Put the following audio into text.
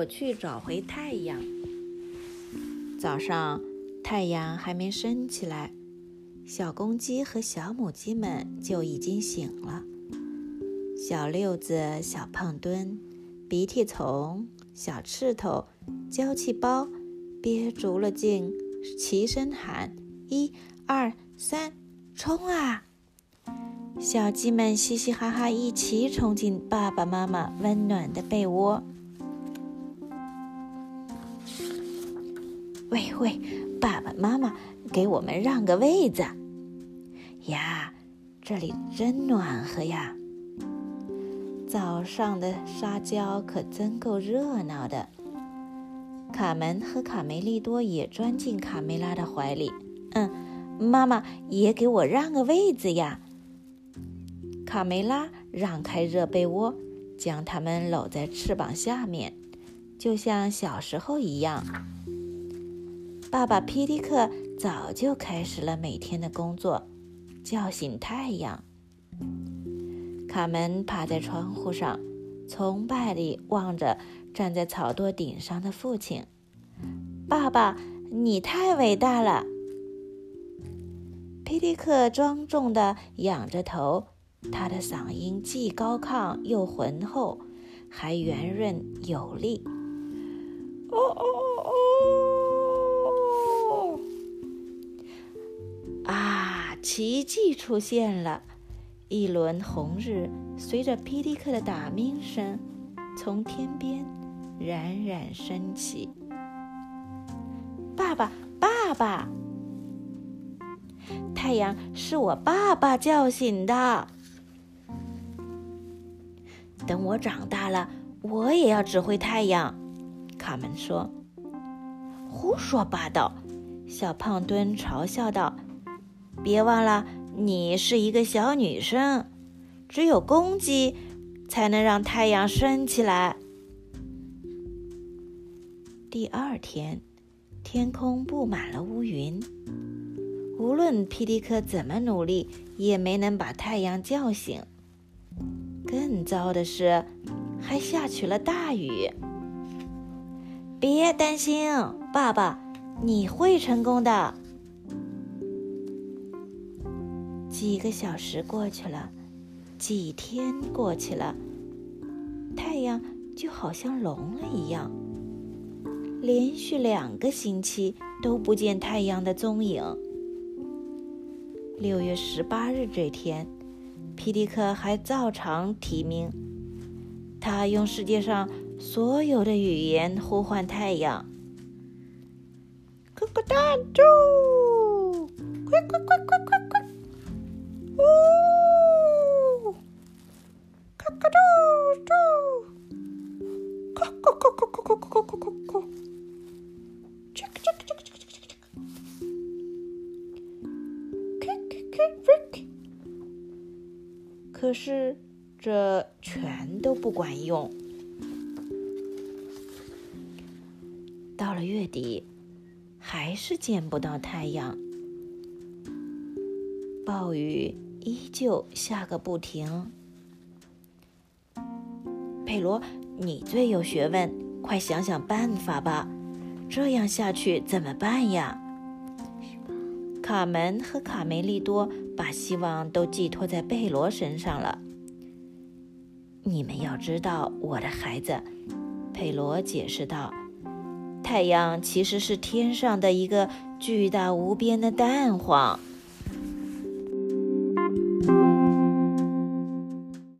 我去找回太阳。早上，太阳还没升起来，小公鸡和小母鸡们就已经醒了。小六子、小胖墩、鼻涕虫、小刺头、娇气包憋足了劲，齐声喊：“一、二、三，冲啊！”小鸡们嘻嘻哈哈，一起冲进爸爸妈妈温暖的被窝。喂喂，爸爸妈妈，给我们让个位子呀！这里真暖和呀。早上的撒娇可真够热闹的。卡门和卡梅利多也钻进卡梅拉的怀里。嗯，妈妈也给我让个位子呀。卡梅拉让开热被窝，将他们搂在翅膀下面，就像小时候一样。爸爸皮迪克早就开始了每天的工作，叫醒太阳。卡门趴在窗户上，崇拜地望着站在草垛顶上的父亲。爸爸，你太伟大了！皮迪克庄重地仰着头。他的嗓音既高亢又浑厚，还圆润有力。哦哦！奇迹出现了，一轮红日随着霹雳克的打鸣声从天边冉冉升起。爸爸，爸爸！太阳是我爸爸叫醒的。等我长大了，我也要指挥太阳。”卡门说。“胡说八道！”小胖墩嘲笑道。“别忘了，你是一个小女生，只有公鸡才能让太阳升起来。”第二天，天空布满了乌云，无论皮迪克怎么努力，也没能把太阳叫醒。更糟的是，还下起了大雨。别担心，爸爸，你会成功的。几个小时过去了，几天过去了，太阳就好像聋了一样，连续两个星期都不见太阳的踪影。六月十八日这天。皮迪克还照常提名，他用世界上所有的语言呼唤太阳。咯咯哒啾，快快快快快快！呜，咯咯啾啾，咯咯咯咯咯咯咯咯咯咯。可是，这全都不管用。到了月底，还是见不到太阳，暴雨依旧下个不停。佩罗，你最有学问，快想想办法吧！这样下去怎么办呀？卡门和卡梅利多把希望都寄托在贝罗身上了。你们要知道，我的孩子，佩罗解释道：“太阳其实是天上的一个巨大无边的蛋黄。